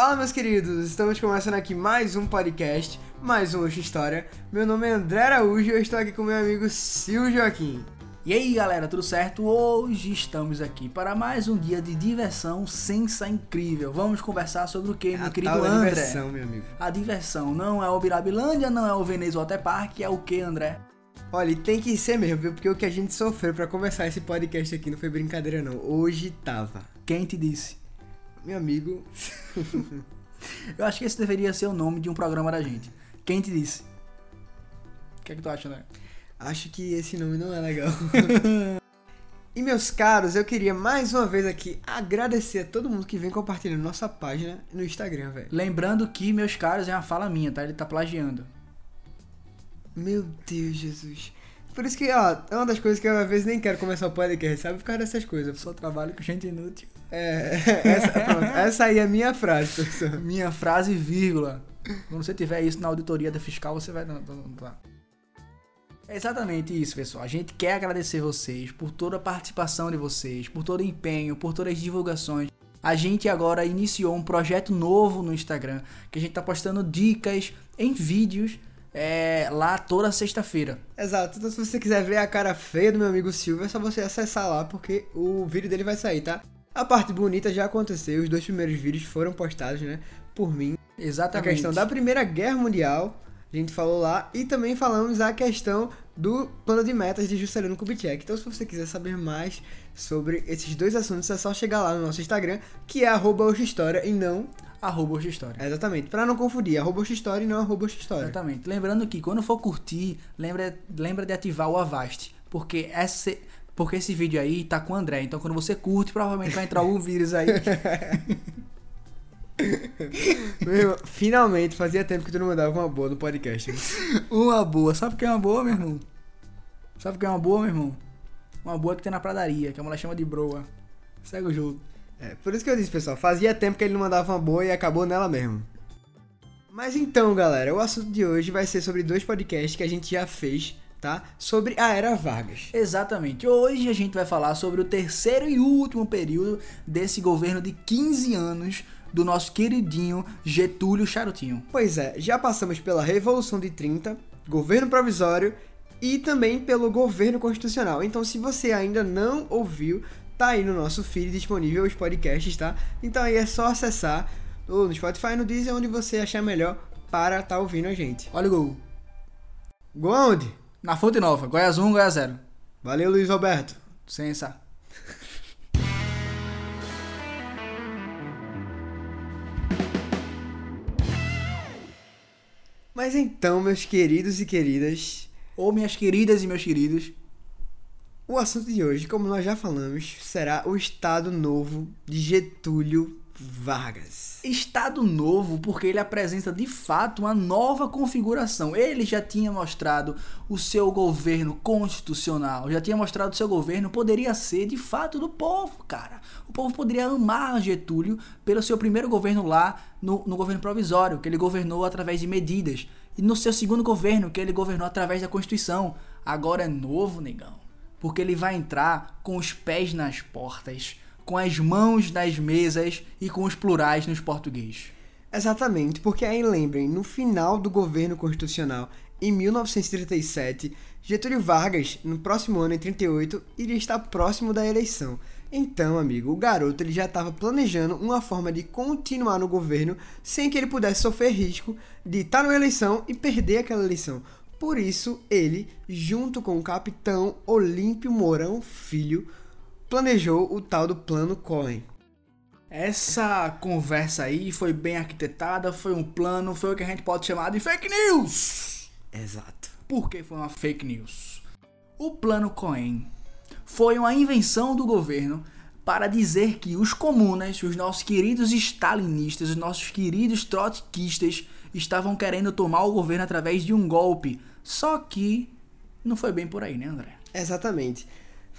Fala, meus queridos! Estamos começando aqui mais um podcast, mais um Oxa História. Meu nome é André Araújo e eu estou aqui com meu amigo Silvio Joaquim. E aí galera, tudo certo? Hoje estamos aqui para mais um dia de diversão sensa incrível. Vamos conversar sobre o que, meu A querido tal André? diversão, meu amigo. A diversão não é o Birabilândia, não é o Veneza Water Park, é o que, André? Olha, tem que ser mesmo, viu? Porque o que a gente sofreu pra começar esse podcast aqui não foi brincadeira, não. Hoje tava. Quem te disse? Meu amigo. Eu acho que esse deveria ser o nome de um programa da gente. Quem te disse? O que é que tu acha, André? Acho que esse nome não é legal. e meus caros, eu queria mais uma vez aqui agradecer a todo mundo que vem compartilhando nossa página no Instagram, velho. Lembrando que, meus caros, é uma fala minha, tá? Ele tá plagiando. Meu Deus, Jesus. Por isso que, ó, é uma das coisas que eu às vezes nem quero começar o podcast, sabe? Por causa dessas coisas. Só trabalho com gente inútil. É, essa, pronto, essa aí é a minha frase, professor. Minha frase, vírgula. Quando você tiver isso na auditoria da fiscal, você vai. É exatamente isso, pessoal. A gente quer agradecer vocês por toda a participação de vocês, por todo o empenho, por todas as divulgações. A gente agora iniciou um projeto novo no Instagram, que a gente tá postando dicas em vídeos é, lá toda sexta-feira. Exato. Então, se você quiser ver a cara feia do meu amigo Silvio, é só você acessar lá, porque o vídeo dele vai sair, tá? A parte bonita já aconteceu, os dois primeiros vídeos foram postados, né? Por mim. A Exatamente. questão da Primeira Guerra Mundial, a gente falou lá, e também falamos a questão do plano de metas de Juscelino Kubitschek. Então, se você quiser saber mais sobre esses dois assuntos, é só chegar lá no nosso Instagram, que é arroba História e não. Arroba hoje história. Exatamente, pra não confundir, arroba História e não arroba História. Exatamente. Lembrando que quando for curtir, lembra, lembra de ativar o Avast. Porque esse, porque esse vídeo aí tá com o André. Então quando você curte, provavelmente vai entrar algum vírus aí. Meu irmão, finalmente, fazia tempo que tu não mandava uma boa no podcast. uma boa. Sabe o que é uma boa, meu irmão? Sabe o que é uma boa, meu irmão? Uma boa que tem na pradaria, que a mulher chama de broa. Segue o jogo. É, por isso que eu disse, pessoal, fazia tempo que ele não mandava uma boa e acabou nela mesmo. Mas então, galera, o assunto de hoje vai ser sobre dois podcasts que a gente já fez, tá? Sobre a Era Vargas. Exatamente. Hoje a gente vai falar sobre o terceiro e último período desse governo de 15 anos do nosso queridinho Getúlio Charutinho. Pois é, já passamos pela Revolução de 30, governo provisório e também pelo governo constitucional. Então, se você ainda não ouviu, tá aí no nosso feed disponível os podcasts, tá? Então aí é só acessar ou no Spotify, no Deezer, onde você achar melhor para estar tá ouvindo a gente. Olha o gol. Gol aonde? Na Fonte Nova. Goiás 1, Goiás 0. Valeu, Luiz Roberto. Sensa. Mas então, meus queridos e queridas, Ou minhas queridas e meus queridos, o assunto de hoje, como nós já falamos, será o Estado Novo de Getúlio Vargas. Estado novo porque ele apresenta de fato uma nova configuração. Ele já tinha mostrado o seu governo constitucional, já tinha mostrado o seu governo poderia ser de fato do povo, cara. O povo poderia amar Getúlio pelo seu primeiro governo lá no, no governo provisório, que ele governou através de medidas, e no seu segundo governo, que ele governou através da Constituição. Agora é novo, negão, porque ele vai entrar com os pés nas portas com as mãos nas mesas e com os plurais nos português. Exatamente, porque aí lembrem, no final do governo constitucional, em 1937, Getúlio Vargas, no próximo ano, em 38, iria estar próximo da eleição. Então, amigo, o garoto ele já estava planejando uma forma de continuar no governo sem que ele pudesse sofrer risco de estar na eleição e perder aquela eleição. Por isso, ele, junto com o capitão Olímpio Mourão Filho, planejou o tal do Plano Cohen. Essa conversa aí foi bem arquitetada, foi um plano, foi o que a gente pode chamar de fake news. Exato. Por que foi uma fake news? O Plano Cohen foi uma invenção do governo para dizer que os comunas, os nossos queridos stalinistas, os nossos queridos trotskistas estavam querendo tomar o governo através de um golpe. Só que não foi bem por aí, né, André? Exatamente.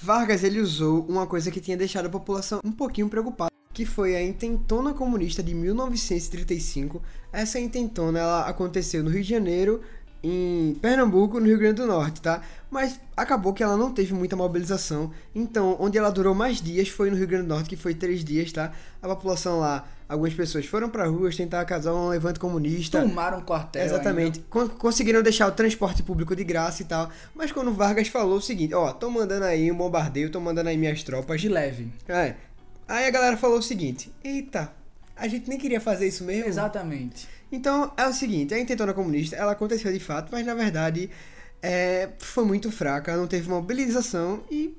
Vargas ele usou uma coisa que tinha deixado a população um pouquinho preocupada, que foi a intentona comunista de 1935. Essa intentona ela aconteceu no Rio de Janeiro em Pernambuco, no Rio Grande do Norte, tá? Mas acabou que ela não teve muita mobilização. Então, onde ela durou mais dias foi no Rio Grande do Norte, que foi três dias, tá? A população lá, algumas pessoas foram para ruas tentar causar um levante comunista. Tomaram um quartel. Exatamente. Con- Conseguiram deixar o transporte público de graça e tal. Mas quando Vargas falou o seguinte: Ó, tô mandando aí um bombardeio, tô mandando aí minhas tropas. De leve. É. Aí a galera falou o seguinte: Eita, a gente nem queria fazer isso mesmo. Exatamente. Então é o seguinte, a intentona comunista, ela aconteceu de fato, mas na verdade é, foi muito fraca, não teve mobilização e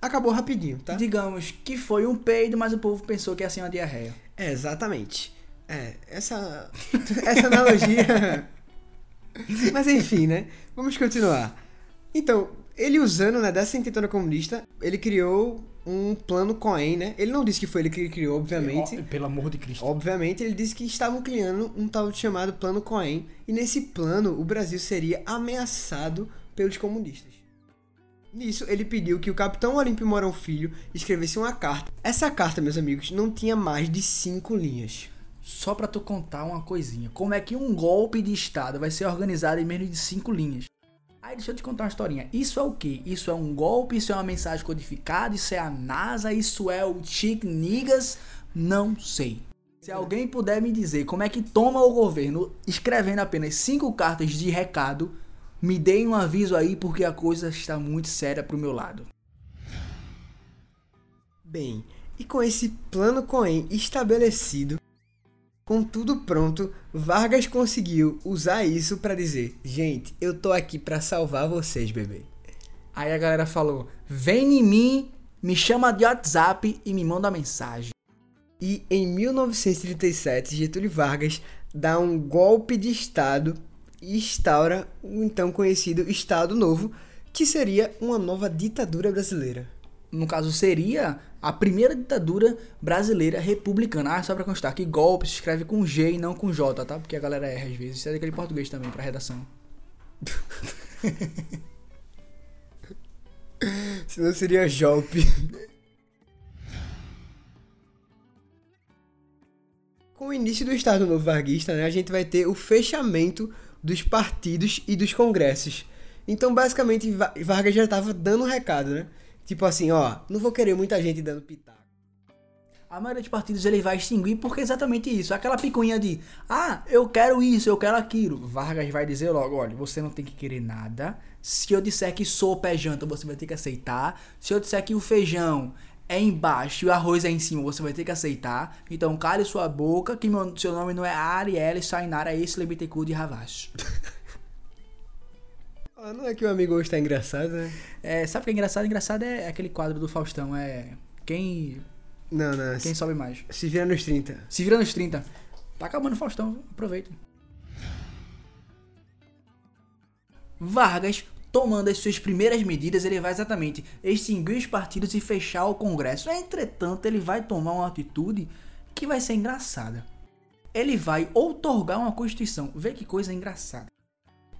acabou rapidinho, tá? Digamos que foi um peido, mas o povo pensou que ia ser uma diarreia. É, exatamente. É, essa, essa analogia... mas enfim, né? Vamos continuar. Então, ele usando né, dessa intentona comunista, ele criou um plano Cohen, né? Ele não disse que foi ele que criou, obviamente. Pelo amor de Cristo. Obviamente, ele disse que estavam criando um tal chamado Plano Cohen, e nesse plano o Brasil seria ameaçado pelos comunistas. Nisso, ele pediu que o capitão Olímpio Mourão Filho escrevesse uma carta. Essa carta, meus amigos, não tinha mais de cinco linhas. Só pra tu contar uma coisinha. Como é que um golpe de Estado vai ser organizado em menos de cinco linhas? Aí deixa eu te contar uma historinha. Isso é o quê? Isso é um golpe? Isso é uma mensagem codificada? Isso é a NASA? Isso é o Chick Niggas? Não sei. Se alguém puder me dizer como é que toma o governo escrevendo apenas cinco cartas de recado, me deem um aviso aí porque a coisa está muito séria pro meu lado. Bem, e com esse plano Cohen estabelecido, com tudo pronto, Vargas conseguiu usar isso para dizer: "Gente, eu tô aqui para salvar vocês, bebê". Aí a galera falou: vem em mim, me chama de WhatsApp e me manda mensagem. E em 1937, Getúlio Vargas dá um golpe de Estado e instaura o então conhecido Estado Novo, que seria uma nova ditadura brasileira. No caso, seria a primeira ditadura brasileira republicana. Ah, só pra constar que golpe se escreve com G e não com J, tá? Porque a galera erra às vezes. Isso é daquele português também, pra redação. Senão seria Jolpe. Com o início do Estado Novo Varguista, né, a gente vai ter o fechamento dos partidos e dos congressos. Então, basicamente, Va- Vargas já estava dando um recado, né? Tipo assim, ó, não vou querer muita gente dando pitaco. A maioria dos partidos ele vai extinguir porque é exatamente isso. Aquela picuinha de, ah, eu quero isso, eu quero aquilo. Vargas vai dizer logo, olha, você não tem que querer nada. Se eu disser que sopa é janta, você vai ter que aceitar. Se eu disser que o feijão é embaixo e o arroz é em cima, você vai ter que aceitar. Então cale sua boca, que meu, seu nome não é Arielle Sainara Eslebitecu de Ravache. Ah, não é que o amigo hoje tá engraçado, né? É, sabe o que é engraçado? Engraçado é aquele quadro do Faustão, é... Quem, Não, não. quem Se, sobe mais? se vira nos 30. Se vira nos 30. Tá acabando o Faustão, aproveita. Vargas, tomando as suas primeiras medidas, ele vai exatamente extinguir os partidos e fechar o Congresso. Entretanto, ele vai tomar uma atitude que vai ser engraçada. Ele vai outorgar uma Constituição. Vê que coisa engraçada.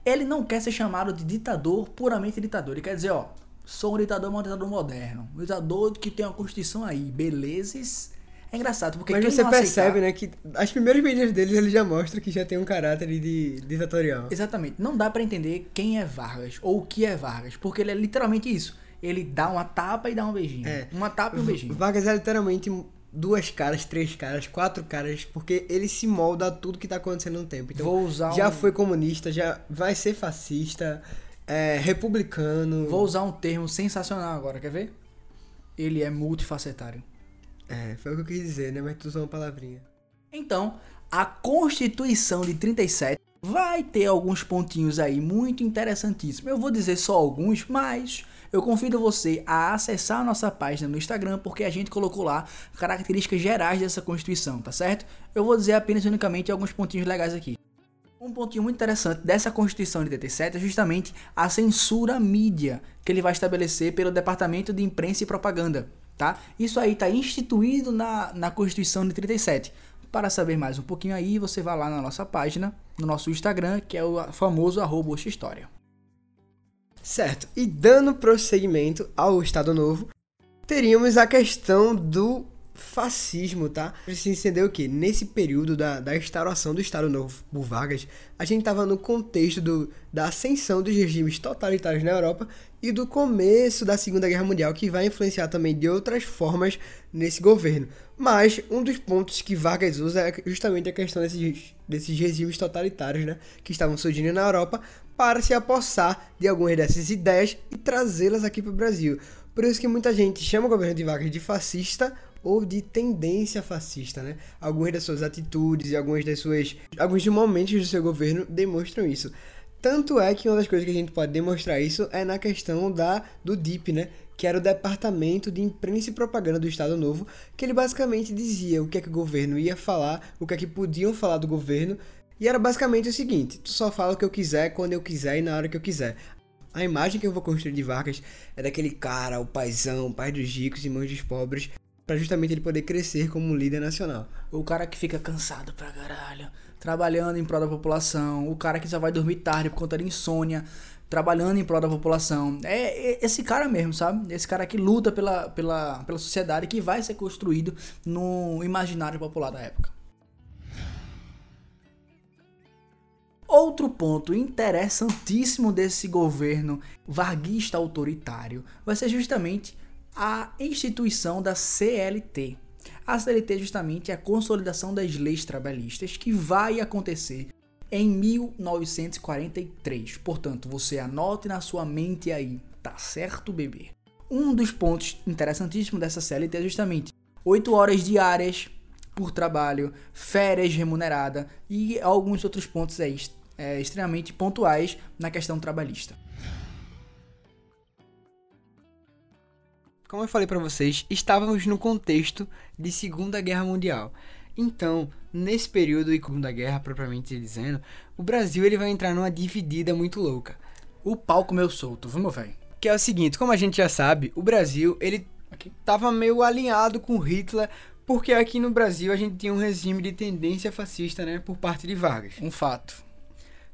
Ele não quer ser chamado de ditador, puramente ditador. Ele quer dizer, ó, sou um ditador, mas um ditador moderno. Um ditador que tem uma Constituição aí, belezas. É engraçado, porque Mas você não percebe, né, que as primeiras medidas dele ele já mostra que já tem um caráter de ditatorial. Exatamente. Não dá pra entender quem é Vargas ou o que é Vargas, porque ele é literalmente isso. Ele dá uma tapa e dá um beijinho. É. Uma tapa e um beijinho. Vargas é literalmente duas caras, três caras, quatro caras, porque ele se molda a tudo que tá acontecendo no tempo. Então, Vou usar já um- foi comunista, já vai ser fascista, é, republicano. Vou usar um termo sensacional agora, quer ver? Ele é multifacetário. É, foi o que eu quis dizer, né? Mas tu usou uma palavrinha. Então, a Constituição de 37 vai ter alguns pontinhos aí muito interessantíssimos. Eu vou dizer só alguns, mas eu convido você a acessar a nossa página no Instagram, porque a gente colocou lá características gerais dessa Constituição, tá certo? Eu vou dizer apenas unicamente alguns pontinhos legais aqui. Um pontinho muito interessante dessa Constituição de 87 é justamente a censura mídia que ele vai estabelecer pelo Departamento de Imprensa e Propaganda, tá? Isso aí está instituído na, na Constituição de 37. Para saber mais um pouquinho aí, você vai lá na nossa página, no nosso Instagram, que é o famoso arroba História. Certo. E dando prosseguimento ao Estado Novo, teríamos a questão do fascismo, tá? Precisa entender o que? Nesse período da, da instauração do Estado Novo por Vargas, a gente estava no contexto do, da ascensão dos regimes totalitários na Europa e do começo da Segunda Guerra Mundial, que vai influenciar também de outras formas nesse governo. Mas um dos pontos que Vargas usa é justamente a questão desses, desses regimes totalitários, né? Que estavam surgindo na Europa para se apossar de algumas dessas ideias e trazê-las aqui para o Brasil. Por isso que muita gente chama o governo de Vargas de fascista ou de tendência fascista, né? Algumas das suas atitudes e algumas das suas alguns momentos do seu governo demonstram isso. Tanto é que uma das coisas que a gente pode demonstrar isso é na questão da do DIP, né? Que era o Departamento de Imprensa e Propaganda do Estado Novo, que ele basicamente dizia o que é que o governo ia falar, o que é que podiam falar do governo, e era basicamente o seguinte: tu só fala o que eu quiser, quando eu quiser e na hora que eu quiser. A imagem que eu vou construir de Vargas é daquele cara, o paizão, pai dos ricos e mães dos pobres, para justamente ele poder crescer como líder nacional. O cara que fica cansado pra caralho, trabalhando em prol da população, o cara que só vai dormir tarde por conta de insônia, trabalhando em prol da população. É, é esse cara mesmo, sabe? Esse cara que luta pela, pela, pela sociedade que vai ser construído no imaginário popular da época. Outro ponto interessantíssimo desse governo varguista autoritário vai ser justamente a instituição da CLT. A CLT justamente é a consolidação das leis trabalhistas que vai acontecer em 1943. Portanto, você anote na sua mente aí, tá certo, bebê? Um dos pontos interessantíssimos dessa CLT é justamente 8 horas diárias por trabalho, férias remunerada e alguns outros pontos aí, é, extremamente pontuais na questão trabalhista. como eu falei para vocês, estávamos no contexto de Segunda Guerra Mundial. Então, nesse período de Segunda Guerra, propriamente dizendo, o Brasil ele vai entrar numa dividida muito louca. O pau comeu solto, vamos velho. Que é o seguinte, como a gente já sabe, o Brasil ele aqui tava meio alinhado com Hitler, porque aqui no Brasil a gente tinha um regime de tendência fascista, né, por parte de Vargas. Um fato.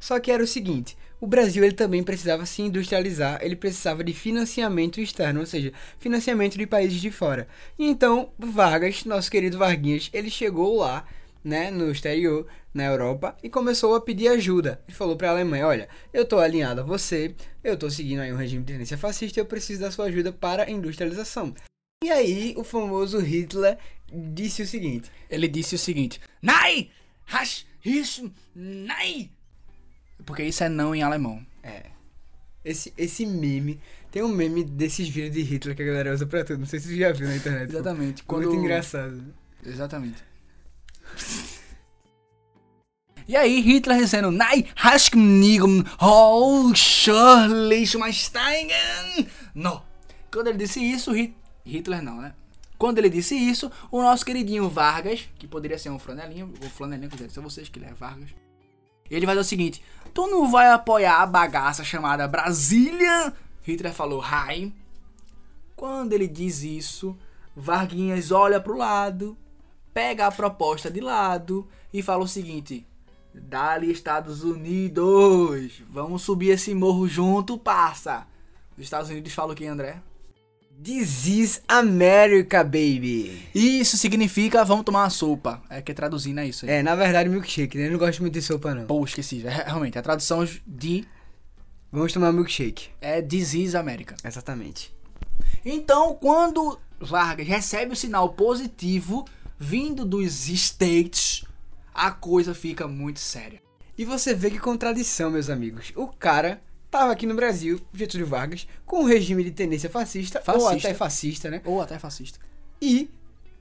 Só que era o seguinte, o Brasil ele também precisava se industrializar, ele precisava de financiamento externo, ou seja, financiamento de países de fora. E então, Vargas, nosso querido Varguinhas, ele chegou lá, né, no exterior, na Europa, e começou a pedir ajuda. Ele falou para a Alemanha: Olha, eu estou alinhado a você, eu estou seguindo aí um regime de tendência fascista, eu preciso da sua ajuda para a industrialização. E aí, o famoso Hitler disse o seguinte: Ele disse o seguinte: Nein! Hash, isso, nein! Porque isso é não em alemão. É. Esse, esse meme. Tem um meme desses vídeos de Hitler que a galera usa pra tudo. Não sei se você já viu na internet. Exatamente. Quando... Muito engraçado. Exatamente. E aí, Hitler dizendo, Nein, hast oh, Schumasteigen. Não. Quando ele disse isso, Hitler não, né? Quando ele disse isso, o nosso queridinho Vargas, que poderia ser um flanelinho, ou flanelinho, quiser ser vocês que ele é Vargas, ele vai dizer o seguinte: Tu não vai apoiar a bagaça chamada Brasília? Hitler falou, Hi. Quando ele diz isso, Varguinhas olha pro lado, pega a proposta de lado e fala o seguinte: Dali Estados Unidos, vamos subir esse morro junto, passa. Os Estados Unidos falam o que, André? This is America, baby. Isso significa vamos tomar uma sopa. É que é traduzindo é isso aí. É, na verdade, milkshake, né? Eu não gosto muito de sopa, não. Pô, esqueci. É, realmente, a tradução de. Vamos tomar milkshake. É This is America. Exatamente. Então, quando Vargas recebe o sinal positivo vindo dos States, a coisa fica muito séria. E você vê que contradição, meus amigos. O cara estava aqui no Brasil, Getúlio Vargas, com um regime de tendência fascista, fascista, ou até fascista, né? Ou até fascista. E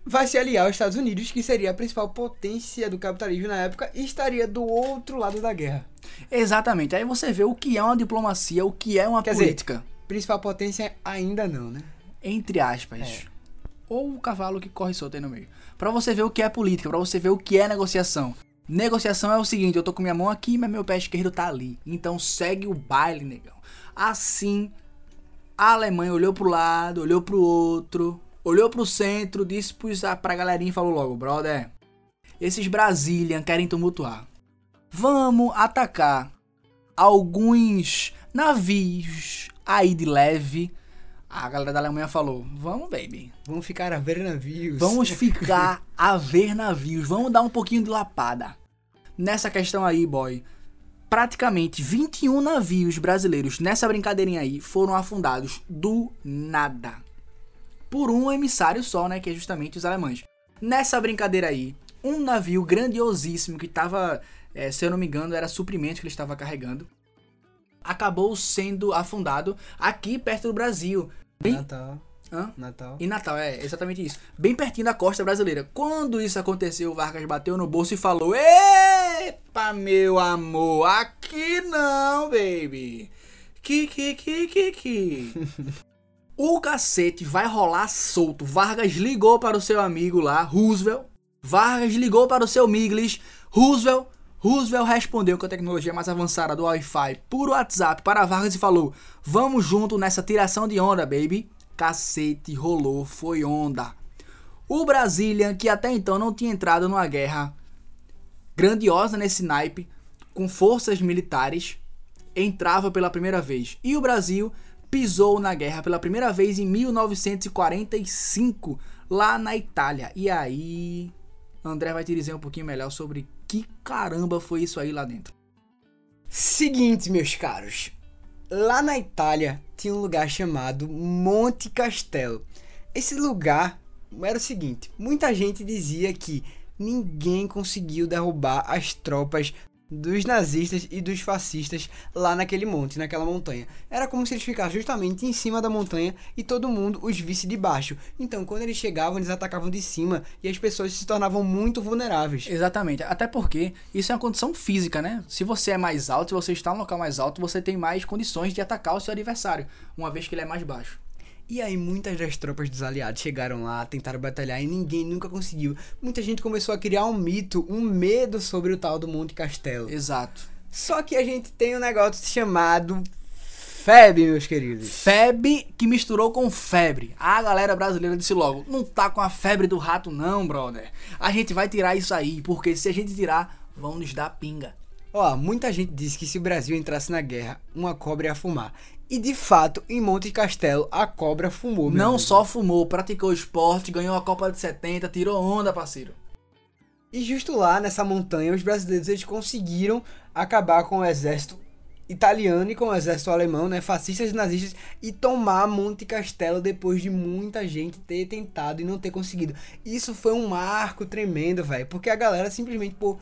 vai se aliar aos Estados Unidos, que seria a principal potência do capitalismo na época, e estaria do outro lado da guerra. Exatamente. Aí você vê o que é uma diplomacia, o que é uma Quer política. Dizer, principal potência ainda não, né? Entre aspas. É. Ou o cavalo que corre solto aí no meio. Para você ver o que é política, para você ver o que é negociação. Negociação é o seguinte, eu tô com minha mão aqui, mas meu pé esquerdo tá ali. Então segue o baile, negão. Assim, a Alemanha olhou pro lado, olhou pro outro, olhou pro centro, disse pra galerinha e falou logo, brother, esses Brazilian querem tumultuar. Vamos atacar alguns navios aí de leve, A galera da Alemanha falou: Vamos, baby. Vamos ficar a ver navios. Vamos ficar a ver navios. Vamos dar um pouquinho de lapada. Nessa questão aí, boy, praticamente 21 navios brasileiros nessa brincadeirinha aí foram afundados do nada. Por um emissário só, né? Que é justamente os alemães. Nessa brincadeira aí, um navio grandiosíssimo que estava, é, se eu não me engano, era suprimento que ele estava carregando, acabou sendo afundado aqui perto do Brasil. Bem... Natal. Hã? Natal. Em Natal, é exatamente isso. Bem pertinho da costa brasileira. Quando isso aconteceu, o Vargas bateu no bolso e falou: Epa, meu amor, aqui não, baby. Que, que, que, que, que. o cacete vai rolar solto. Vargas ligou para o seu amigo lá, Roosevelt. Vargas ligou para o seu Miglis, Roosevelt. Roosevelt respondeu com a tecnologia mais avançada do Wi-Fi por WhatsApp para Vargas e falou: Vamos junto nessa tiração de onda, baby cacete rolou, foi onda. O Brazilian, que até então não tinha entrado numa guerra grandiosa nesse naipe, com forças militares, entrava pela primeira vez. E o Brasil pisou na guerra pela primeira vez em 1945, lá na Itália. E aí, André vai te dizer um pouquinho melhor sobre que caramba foi isso aí lá dentro. Seguinte, meus caros. Lá na Itália tinha um lugar chamado Monte Castelo. Esse lugar era o seguinte: muita gente dizia que ninguém conseguiu derrubar as tropas dos nazistas e dos fascistas lá naquele monte, naquela montanha. Era como se eles ficassem justamente em cima da montanha e todo mundo os visse de baixo. Então, quando eles chegavam, eles atacavam de cima e as pessoas se tornavam muito vulneráveis. Exatamente. Até porque isso é uma condição física, né? Se você é mais alto, se você está no local mais alto, você tem mais condições de atacar o seu adversário, uma vez que ele é mais baixo. E aí muitas das tropas dos aliados chegaram lá, tentaram batalhar e ninguém nunca conseguiu. Muita gente começou a criar um mito, um medo sobre o tal do Monte Castelo. Exato. Só que a gente tem um negócio chamado febre, meus queridos. Febre que misturou com febre. A galera brasileira disse logo: não tá com a febre do rato, não, brother. A gente vai tirar isso aí, porque se a gente tirar, vão nos dar pinga. Ó, muita gente disse que se o Brasil entrasse na guerra, uma cobra ia fumar. E de fato, em Monte Castelo, a cobra fumou. Não amigo. só fumou, praticou esporte, ganhou a Copa de 70, tirou onda, parceiro. E justo lá nessa montanha, os brasileiros eles conseguiram acabar com o exército italiano e com o exército alemão, né, fascistas e nazistas, e tomar Monte Castelo depois de muita gente ter tentado e não ter conseguido. Isso foi um marco tremendo, velho, porque a galera simplesmente, pô,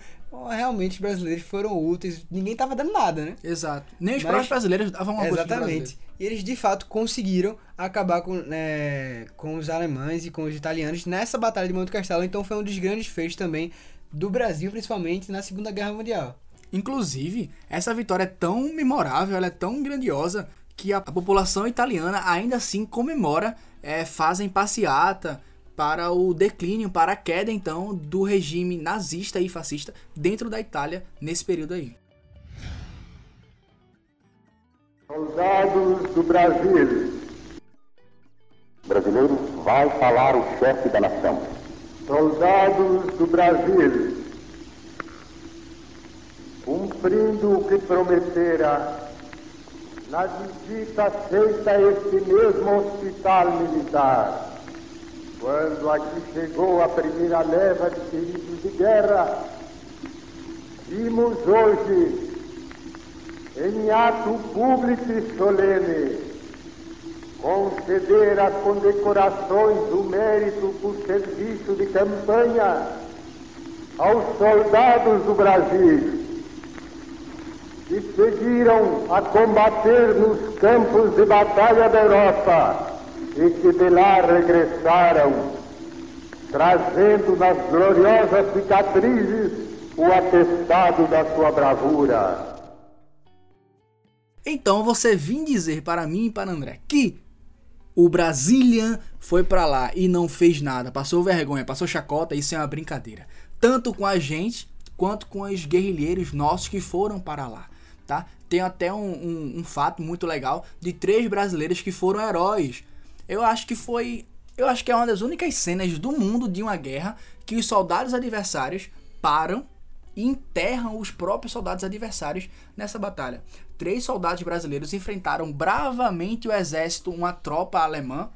realmente os brasileiros foram úteis, ninguém tava dando nada, né? Exato. Nem os Mas, próprios brasileiros davam uma Exatamente. E eles de fato conseguiram acabar com, né, com os alemães e com os italianos nessa batalha de Monte Castelo, então foi um dos grandes feitos também do Brasil, principalmente na Segunda Guerra Mundial. Inclusive, essa vitória é tão memorável, ela é tão grandiosa que a população italiana ainda assim comemora, é, fazem passeata para o declínio, para a queda então do regime nazista e fascista dentro da Itália nesse período aí. Soldados do Brasil. Brasileiro vai falar o chefe da nação. Soldados do Brasil cumprindo o que prometera na visita feita a este mesmo hospital militar. Quando aqui chegou a primeira leva de feridos de guerra, vimos hoje, em ato público e solene, conceder as condecorações do mérito por serviço de campanha aos soldados do Brasil que seguiram a combater nos campos de batalha da Europa e que de lá regressaram, trazendo nas gloriosas cicatrizes o atestado da sua bravura. Então você vim dizer para mim e para André que o Brazilian foi para lá e não fez nada, passou vergonha, passou chacota, isso é uma brincadeira. Tanto com a gente quanto com os guerrilheiros nossos que foram para lá tá? Tem até um, um, um fato muito legal de três brasileiros que foram heróis. Eu acho que foi. Eu acho que é uma das únicas cenas do mundo de uma guerra que os soldados adversários param e enterram os próprios soldados adversários nessa batalha. três soldados brasileiros enfrentaram bravamente o exército, uma tropa alemã,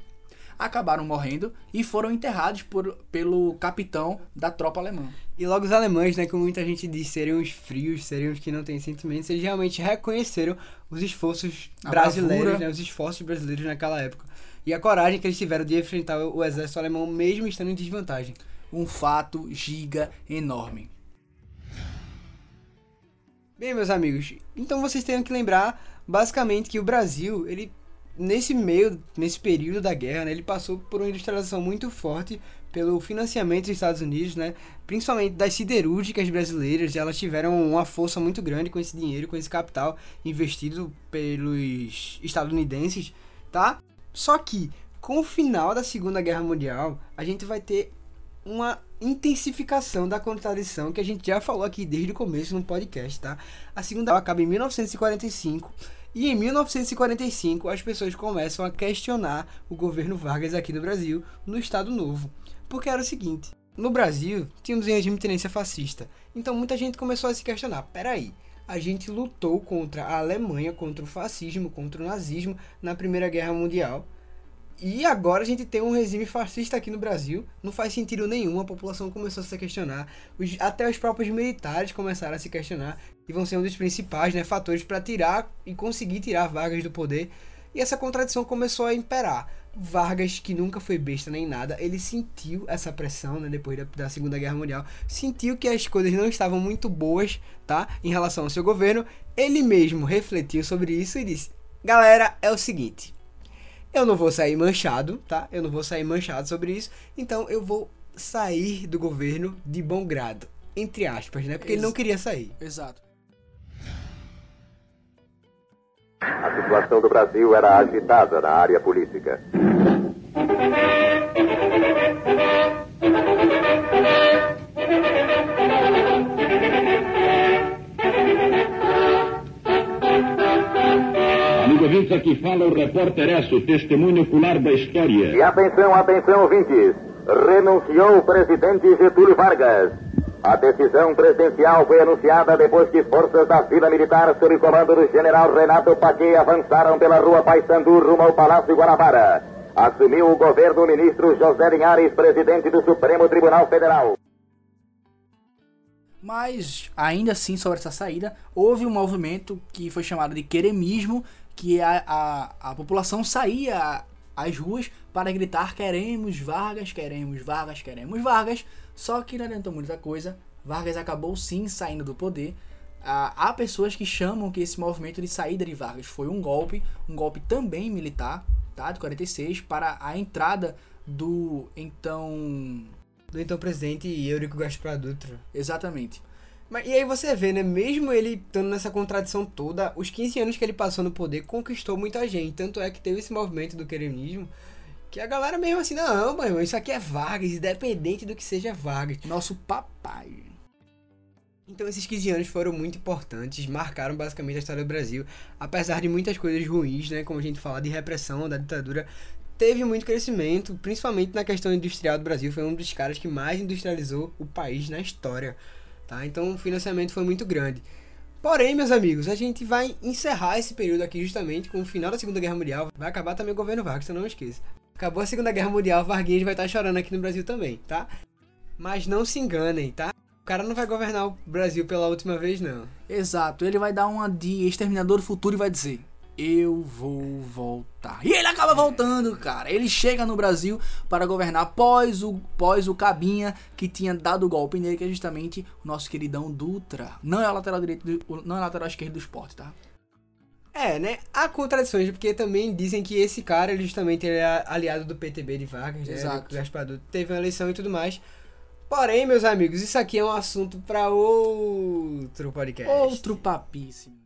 acabaram morrendo e foram enterrados por, pelo capitão da tropa alemã. E logo os alemães, né, como muita gente diz, seriam os frios, seriam os que não têm sentimentos, eles realmente reconheceram os esforços A brasileiros, bravura. né, os esforços brasileiros naquela época. E a coragem que eles tiveram de enfrentar o exército alemão mesmo estando em desvantagem. Um fato giga enorme. Bem, meus amigos, então vocês têm que lembrar basicamente que o Brasil, ele nesse meio, nesse período da guerra, né, ele passou por uma industrialização muito forte pelo financiamento dos Estados Unidos, né, principalmente das siderúrgicas brasileiras, elas tiveram uma força muito grande com esse dinheiro, com esse capital investido pelos estadunidenses, tá? Só que com o final da Segunda Guerra Mundial, a gente vai ter uma intensificação da contradição que a gente já falou aqui desde o começo no podcast, tá? A segunda acaba em 1945 e em 1945 as pessoas começam a questionar o governo Vargas aqui no Brasil, no Estado Novo. Porque era o seguinte, no Brasil tínhamos um regime de tenência fascista, então muita gente começou a se questionar, peraí, a gente lutou contra a Alemanha, contra o fascismo, contra o nazismo na Primeira Guerra Mundial, e agora a gente tem um regime fascista aqui no Brasil, não faz sentido nenhum, a população começou a se questionar, os- até os próprios militares começaram a se questionar e vão ser um dos principais né, fatores para tirar e conseguir tirar Vargas do poder. E essa contradição começou a imperar. Vargas, que nunca foi besta nem nada, ele sentiu essa pressão, né, depois da, da Segunda Guerra Mundial, sentiu que as coisas não estavam muito boas, tá, em relação ao seu governo. Ele mesmo refletiu sobre isso e disse: "Galera, é o seguinte, eu não vou sair manchado, tá? Eu não vou sair manchado sobre isso. Então eu vou sair do governo de bom grado. Entre aspas, né? Porque ele não Ex- queria sair. Exato. A situação do Brasil era agitada na área política. Ouvintes, aqui fala o repórter Esso, testemunho ocular da história. E atenção, atenção, ouvintes. Renunciou o presidente Getúlio Vargas. A decisão presidencial foi anunciada depois que forças da Vila Militar, sob comando do general Renato Paquet, avançaram pela rua Paissandu rumo ao Palácio Guanabara. Assumiu o governo o ministro José Linhares, presidente do Supremo Tribunal Federal. Mas, ainda assim, sobre essa saída, houve um movimento que foi chamado de queremismo, que a, a, a população saía às ruas para gritar queremos Vargas, queremos Vargas, queremos Vargas. Só que não adiantou muita coisa. Vargas acabou sim saindo do poder. Ah, há pessoas que chamam que esse movimento de saída de Vargas foi um golpe, um golpe também militar, tá? De 46, para a entrada do então. Do então presidente Eurico Gaspar Dutra. Exatamente. Mas, e aí você vê, né? Mesmo ele estando nessa contradição toda, os 15 anos que ele passou no poder conquistou muita gente. Tanto é que teve esse movimento do queremismo. Que a galera mesmo assim, não, mano, isso aqui é Vargas, independente do que seja Vargas. Nosso papai. Então esses 15 anos foram muito importantes, marcaram basicamente a história do Brasil, apesar de muitas coisas ruins, né, como a gente fala de repressão, da ditadura, teve muito crescimento, principalmente na questão industrial do Brasil, foi um dos caras que mais industrializou o país na história, tá? Então o financiamento foi muito grande. Porém, meus amigos, a gente vai encerrar esse período aqui justamente com o final da Segunda Guerra Mundial. Vai acabar também o governo Vargas, então não esqueça. Acabou a Segunda Guerra Mundial, Varguinhas vai estar chorando aqui no Brasil também, tá? Mas não se enganem, tá? O cara não vai governar o Brasil pela última vez, não. Exato, ele vai dar uma de Exterminador do Futuro e vai dizer: Eu vou voltar. E ele acaba voltando, cara. Ele chega no Brasil para governar pós o, pós o Cabinha que tinha dado o golpe nele, que é justamente o nosso queridão Dutra. Não é o lateral direito, do, não é o lateral esquerdo do esporte, tá? É, né? Há contradições, porque também dizem que esse cara, ele justamente ele é aliado do PTB de Vargas, né? Exato. Do Gaspar Dutra, teve uma eleição e tudo mais. Porém, meus amigos, isso aqui é um assunto para outro podcast. Outro papíssimo.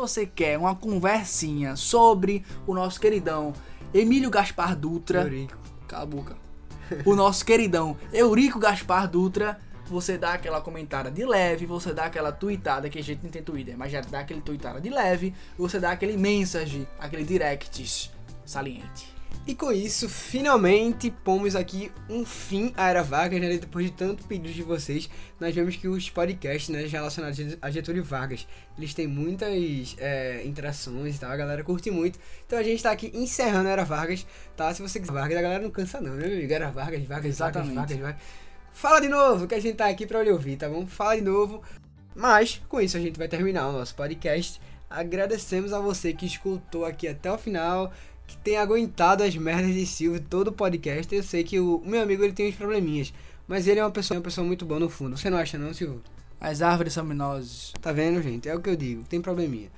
Você quer uma conversinha sobre o nosso queridão Emílio Gaspar Dutra, Eurico. Cala a boca. O nosso queridão Eurico Gaspar Dutra. Você dá aquela comentada de leve, você dá aquela tweetada, que a gente não tem Twitter, mas já dá aquele tweetada de leve, você dá aquele message, aquele directs saliente. E com isso, finalmente pomos aqui um fim à Era Vargas, né? Depois de tanto pedido de vocês, nós vemos que os podcasts né, relacionados a Getúlio Vargas, eles têm muitas é, interações e tal, a galera curte muito. Então a gente tá aqui encerrando a Era Vargas, tá? Se você quiser Vargas, a galera não cansa não, né, meu amigo? Era Vargas, Vargas, Exatamente. Vargas, Vargas, Vargas. Fala de novo, que a gente tá aqui pra lhe ouvir, tá bom? Fala de novo. Mas, com isso, a gente vai terminar o nosso podcast. Agradecemos a você que escutou aqui até o final que tem aguentado as merdas de Silvio todo o podcast. Eu sei que o meu amigo ele tem uns probleminhas, mas ele é uma pessoa, uma pessoa muito boa no fundo. Você não acha não, Silvio? As árvores são minoses. Tá vendo, gente? É o que eu digo, tem probleminha.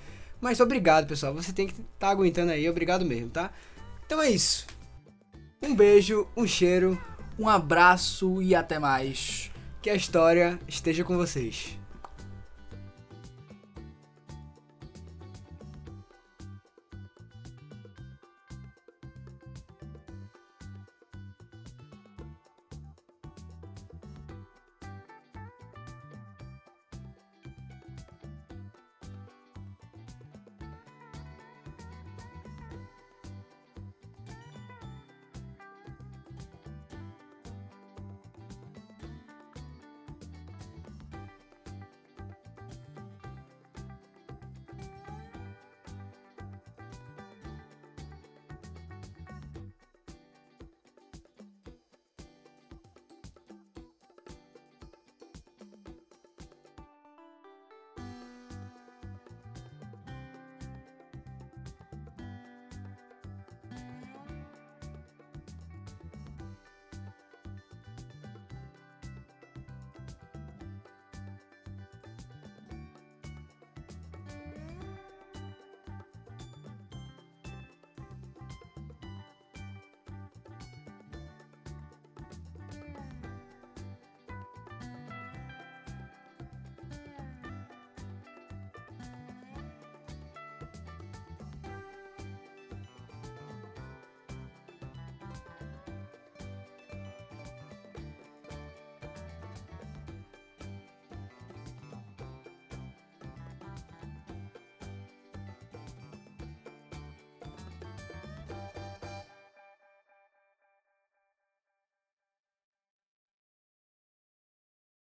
Mas obrigado, pessoal. Você tem que estar tá aguentando aí. Obrigado mesmo, tá? Então é isso. Um beijo, um cheiro, um abraço e até mais. Que a história esteja com vocês.